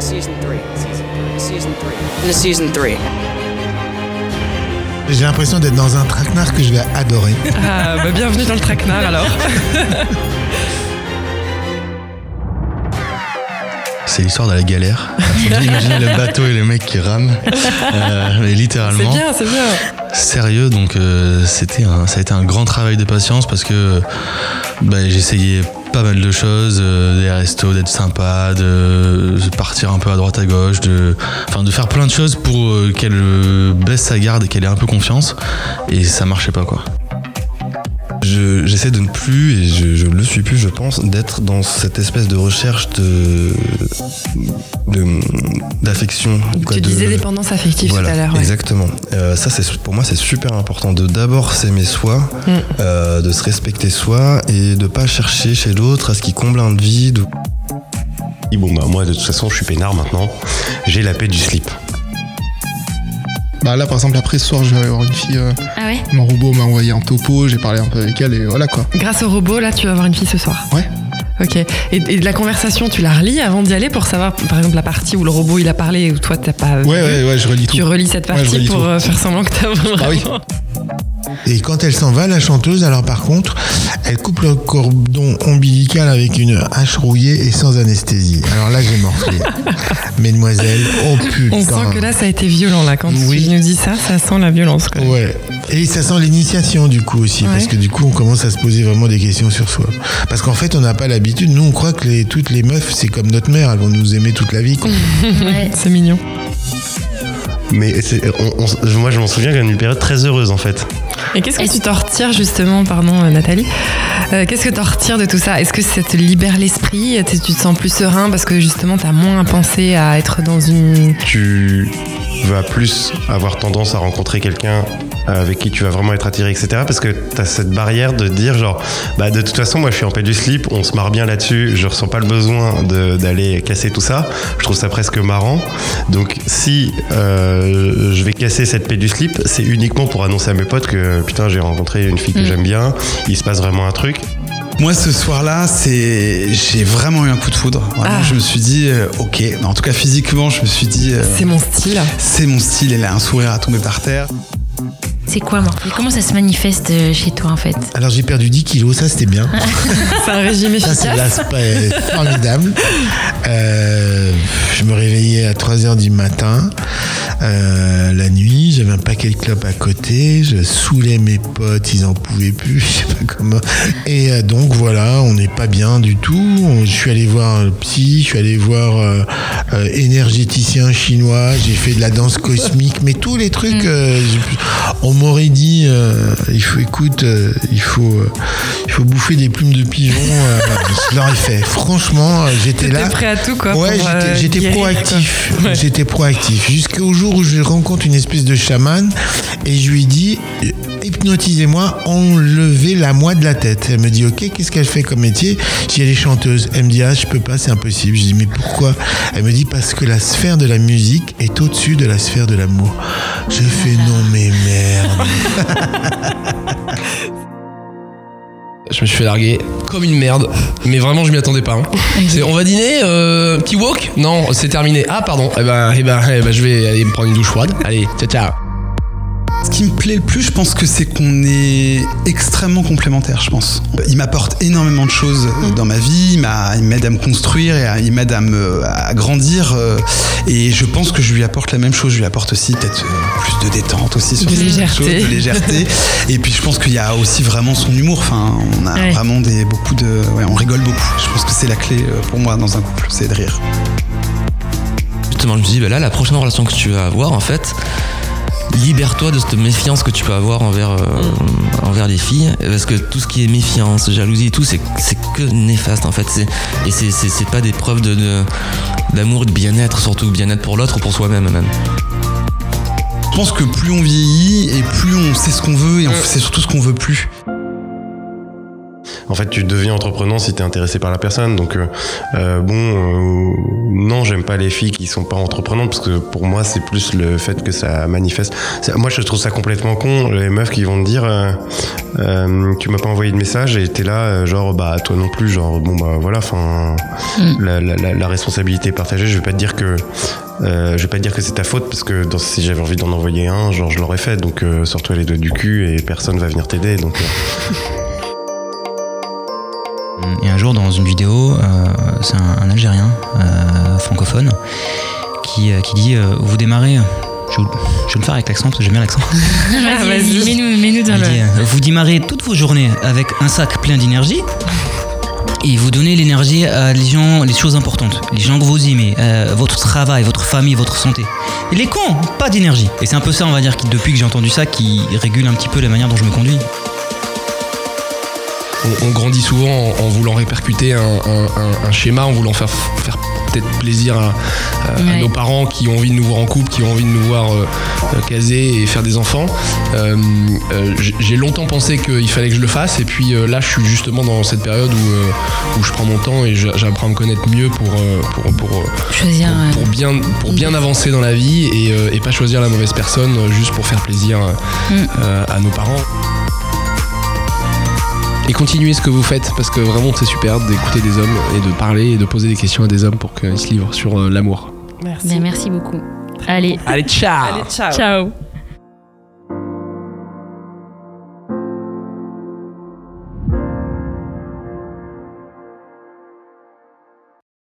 Season 3. Season 3. Into season 3. J'ai l'impression d'être dans un traquenard que je vais adorer. Ah, bah, bienvenue dans le traquenard alors. C'est l'histoire de la galère. Imaginez le bateau et les mecs qui rament. Euh, mais C'est littéralement. bien, c'est bien. Sérieux, donc euh, c'était un, ça a été un grand travail de patience parce que bah, j'essayais pas mal de choses, euh, des restos, d'être sympa, de partir un peu à droite à gauche, de, faire plein de choses pour euh, qu'elle euh, baisse sa garde et qu'elle ait un peu confiance. Et ça marchait pas quoi. Je- J'essaie de ne plus, et je, je le suis plus, je pense, d'être dans cette espèce de recherche de d'affection. Tu de- disais dépendance affective Voilà, tout à l'heure. ouais. exactement. Euh, ça, c'est pour moi, c'est super important de d'abord s'aimer soi, Mm. euh, de se respecter soi et de pas chercher chez l'autre à ce qui comble un vide. Et bon bah moi de toute façon je suis peinard maintenant. J'ai la paix du slip. Bah là, par exemple, après ce soir, je vais aller voir une fille. euh, Ah ouais mon robot m'a envoyé un topo, j'ai parlé un peu avec elle et voilà quoi. Grâce au robot, là, tu vas avoir une fille ce soir. Ouais. Ok. Et, et de la conversation, tu la relis avant d'y aller pour savoir, par exemple, la partie où le robot il a parlé et où toi t'as pas. Ouais, ouais, ouais, je relis tout. Tu relis cette Ouais, partie relis pour tout. euh, faire semblant que t'as vraiment. Ah oui. Et quand elle s'en va, la chanteuse, alors par contre, elle coupe le cordon ombilical avec une hache rouillée et sans anesthésie. Alors là, j'ai morflé. Mesdemoiselles, oh putain. On sent que là, ça a été violent, là. Quand Oui. tu nous dis ça, ça sent la violence. Quoi. Ouais. Et ça sent l'initiation du coup aussi, parce que du coup on commence à se poser vraiment des questions sur soi. Parce qu'en fait on n'a pas l'habitude, nous on croit que les- toutes les meufs c'est comme notre mère, elles vont nous aimer toute la vie. Ouais. C'est mignon. Mais c'est- on- on- moi je m'en souviens qu'il y a une période très heureuse en fait. Et qu'est-ce que tu t'en retires, justement, pardon, euh, Nathalie Euh, Qu'est-ce que t'en retires de tout ça? Est-ce que ça te libère l'esprit? Tu tu te sens plus serein parce que justement, t'as moins à penser à être dans une. Tu vas plus avoir tendance à rencontrer quelqu'un avec qui tu vas vraiment être attiré, etc. Parce que tu as cette barrière de dire genre, bah de toute façon, moi je suis en paix du slip, on se marre bien là-dessus, je ressens pas le besoin d'aller casser tout ça. Je trouve ça presque marrant. Donc si euh, je vais casser cette paix du slip, c'est uniquement pour annoncer à mes potes que putain, j'ai rencontré une fille que Mm. j'aime bien, il se passe vraiment un truc. Moi, ce soir-là, c'est, j'ai vraiment eu un coup de foudre. Vraiment, Ah. je me suis dit, euh, ok. En tout cas, physiquement, je me suis dit, euh, C'est mon style. c'est mon style. Elle a un sourire à tomber par terre. C'est quoi, Morphée Comment ça se manifeste euh, chez toi en fait? Alors j'ai perdu 10 kilos, ça c'était bien. C'est un régime Ça c'est efficace. l'aspect formidable. Euh, je me réveillais à 3h du matin, euh, la nuit, j'avais un paquet de clopes à côté, je saoulais mes potes, ils en pouvaient plus, je sais pas comment. Et euh, donc voilà, on n'est pas bien du tout. Je suis allé voir le psy, je suis allé voir euh, euh, énergéticien chinois, j'ai fait de la danse cosmique, mais tous les trucs, euh, j'ai- on m'aurait dit, il faut, écoute, il faut, il faut bouffer des plumes de pigeon. je l'aurais fait. Franchement, j'étais là. prêt à tout, quoi. Ouais, j'étais- proactif. Ouais. J'étais proactif. Jusqu'au jour où je rencontre une espèce de chaman et je lui dis hypnotisez-moi, enlevez la moi de la tête. Elle me dit ok, qu'est-ce qu'elle fait comme métier? Je dis elle est chanteuse. Elle me dit ah je peux pas, c'est impossible. Je dis mais pourquoi? Elle me dit parce que la sphère de la musique est au-dessus de la sphère de l'amour. Je fais non mais merde. Je me suis fait larguer comme une merde, mais vraiment je m'y attendais pas. hein. On va dîner, euh, petit walk? Non, c'est terminé. Ah pardon. Eh ben, eh ben, eh ben, je vais aller me prendre une douche froide. Allez, ciao ciao. Ce qui me plaît le plus, je pense que c'est qu'on est extrêmement complémentaires, je pense. Il m'apporte énormément de choses euh, dans ma vie, il m'a- il m'aide à me construire, et à- il m'aide à me à grandir, euh, et je pense que je lui apporte la même chose. Je lui apporte aussi peut-être euh, plus de détente aussi sur De légèreté. choses, de légèreté. et puis je pense qu'il y a aussi vraiment son humour. Enfin, on a Ouais. vraiment des beaucoup de, ouais, on rigole beaucoup. Je pense que c'est la clé pour moi dans un couple, c'est de rire. Justement, je me dis, bah là, la prochaine relation que tu vas avoir, en fait, libère-toi de cette méfiance que tu peux avoir envers, euh, envers les filles. Parce que tout ce qui est méfiance, jalousie et tout, c'est c'est que néfaste, en fait. Et c'est- pas des preuves de- de- d'amour et de bien-être, surtout bien-être pour l'autre ou pour soi-même, même. Je pense que plus on vieillit et plus on sait ce qu'on veut et on sait surtout ce qu'on veut plus. En fait, tu deviens entreprenant si t'es intéressé par la personne. Donc, euh, euh, bon, euh, non, j'aime pas les filles qui sont pas entreprenantes parce que pour moi, c'est plus le fait que ça manifeste. Moi, je trouve ça complètement con. Les meufs qui vont te dire, euh, euh, tu m'as pas envoyé de message et t'es là, euh, genre, bah, toi non plus, genre, bon, bah, voilà, enfin, la, la- la- la responsabilité est partagée. Je vais pas te dire que, euh, je vais pas te dire que c'est ta faute parce que dans- si j'avais envie d'en envoyer un, genre, je l'aurais fait. Donc, euh, sors-toi les doigts du cul et personne va venir t'aider. Donc, euh, Et un jour, dans une vidéo, euh, c'est un, un Algérien euh, francophone qui, euh, qui dit euh, Vous démarrez. Je, je vais le faire avec l'accent parce que j'aime bien l'accent. Vas-y, vas-y, mets-nous mets-nous dans Il dit, le. euh, Vous démarrez toutes vos journées avec un sac plein d'énergie et vous donnez l'énergie à les gens, les choses importantes, les gens que vous aimez, euh, votre travail, votre famille, votre santé. Et les cons, pas d'énergie. Et c'est un peu ça, on va dire, qui, depuis que j'ai entendu ça, qui régule un petit peu la manière dont je me conduis. On, on grandit souvent en, en voulant répercuter un, un- un- un schéma, en voulant faire, faire peut-être plaisir à, à- à Ouais. nos parents qui ont envie de nous voir en couple, qui ont envie de nous voir euh, euh, caser et faire des enfants. Euh, euh, j'ai- longtemps pensé qu'il fallait que je le fasse et puis là je suis justement dans cette période où, où je prends mon temps et j'apprends à me connaître mieux pour, pour, pour, Choisir. pour bien, pour bien avancer dans la vie et, et pas choisir la mauvaise personne juste pour faire plaisir Mm. à nos parents. Et continuez ce que vous faites parce que vraiment c'est super d'écouter des hommes et de parler et de poser des questions à des hommes pour qu'ils se livrent sur euh, l'amour. Merci. Bien, merci beaucoup. Allez, Allez, ciao Allez, ciao. ciao.